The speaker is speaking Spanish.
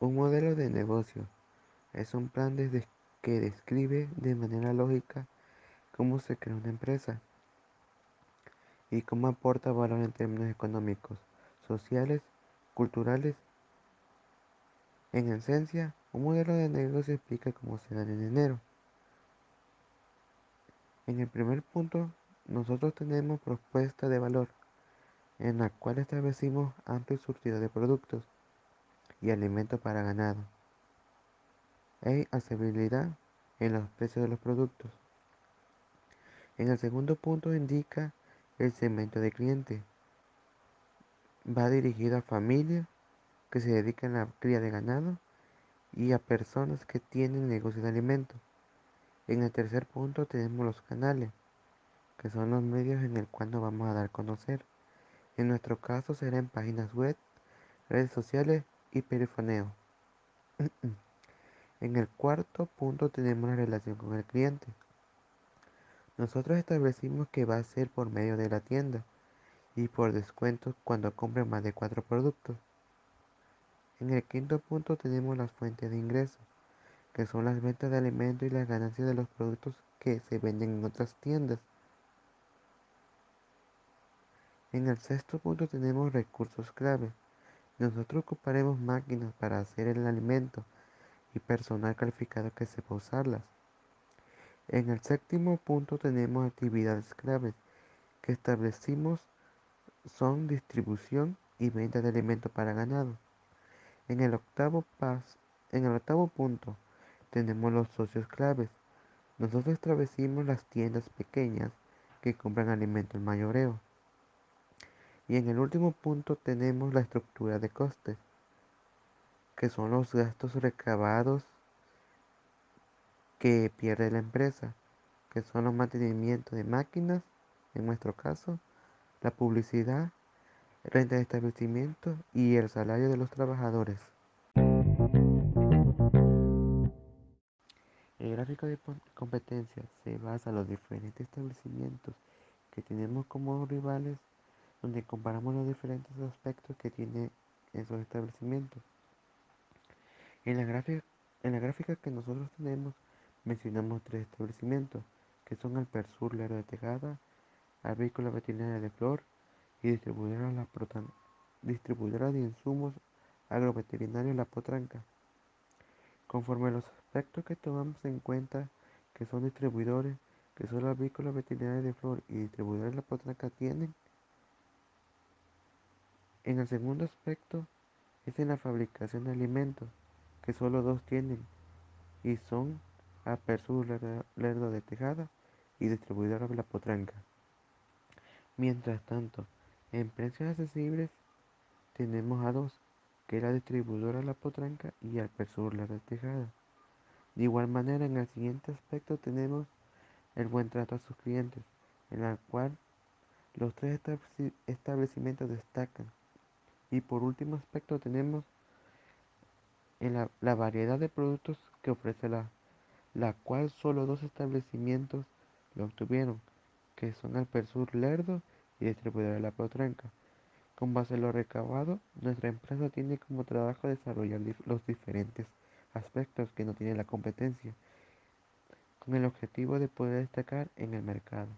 Un modelo de negocio es un plan que describe de manera lógica cómo se crea una empresa y cómo aporta valor en términos económicos, sociales, culturales. En esencia, un modelo de negocio explica cómo se gana el dinero. En el primer punto, nosotros tenemos propuesta de valor, en la cual establecimos amplio surtido de productos y alimentos para ganado. Hay accesibilidad en los precios de los productos. En el segundo punto indica el segmento de cliente. Va dirigido a familias que se dedican a la cría de ganado y a personas que tienen negocio de alimentos. En el tercer punto tenemos los canales, que son los medios en el cual nos vamos a dar a conocer. En nuestro caso será en páginas web, redes sociales y perifoneo. En el cuarto punto tenemos la relación con el cliente. Nosotros establecimos que va a ser por medio de la tienda y por descuentos cuando compre más de cuatro productos. En el quinto punto tenemos las fuentes de ingresos, que son las ventas de alimentos y las ganancias de los productos que se venden en otras tiendas. En el sexto punto tenemos recursos clave. Nosotros ocuparemos máquinas para hacer el alimento y personal calificado que sepa usarlas. En el séptimo punto tenemos actividades claves que establecimos son distribución y venta de alimentos para ganado. En el octavo en el octavo punto tenemos los socios claves. Nosotros establecimos las tiendas pequeñas que compran alimentos en mayoreo. Y en el último punto tenemos la estructura de costes que son los gastos recabados que pierde la empresa, que son los mantenimientos de máquinas, en nuestro caso, la publicidad, renta de establecimiento y el salario de los trabajadores. El gráfico de competencia se basa en los diferentes establecimientos que tenemos como rivales, donde comparamos los diferentes aspectos que tiene esos establecimientos. En la, gráfica, en la gráfica que nosotros tenemos mencionamos tres establecimientos, que son el Persur Lero de Tejada, Avícola Veterinaria de Flor y distribuidora de insumos agroveterinarios La Potranca. Conforme a los aspectos que tomamos en cuenta, que son distribuidores, que son la Avícola Veterinaria de Flor y distribuidores La Potranca tienen, en el segundo aspecto es en la fabricación de alimentos que solo dos tienen y son Apersur Lerdo de Tejada y Distribuidora La Potranca. Mientras tanto, en precios accesibles tenemos a dos, que es la distribuidora La Potranca y Alpersur Lerdo de Tejada. De igual manera, en el siguiente aspecto tenemos el buen trato a sus clientes, en el cual los tres establecimientos destacan. Y por último aspecto tenemos en la, variedad de productos que ofrece la, la cual solo dos establecimientos lo obtuvieron, que son el Persur Lerdo y Distribuidora de la Potranca. Con base en lo recabado, nuestra empresa tiene como trabajo desarrollar los diferentes aspectos que no tiene la competencia, con el objetivo de poder destacar en el mercado.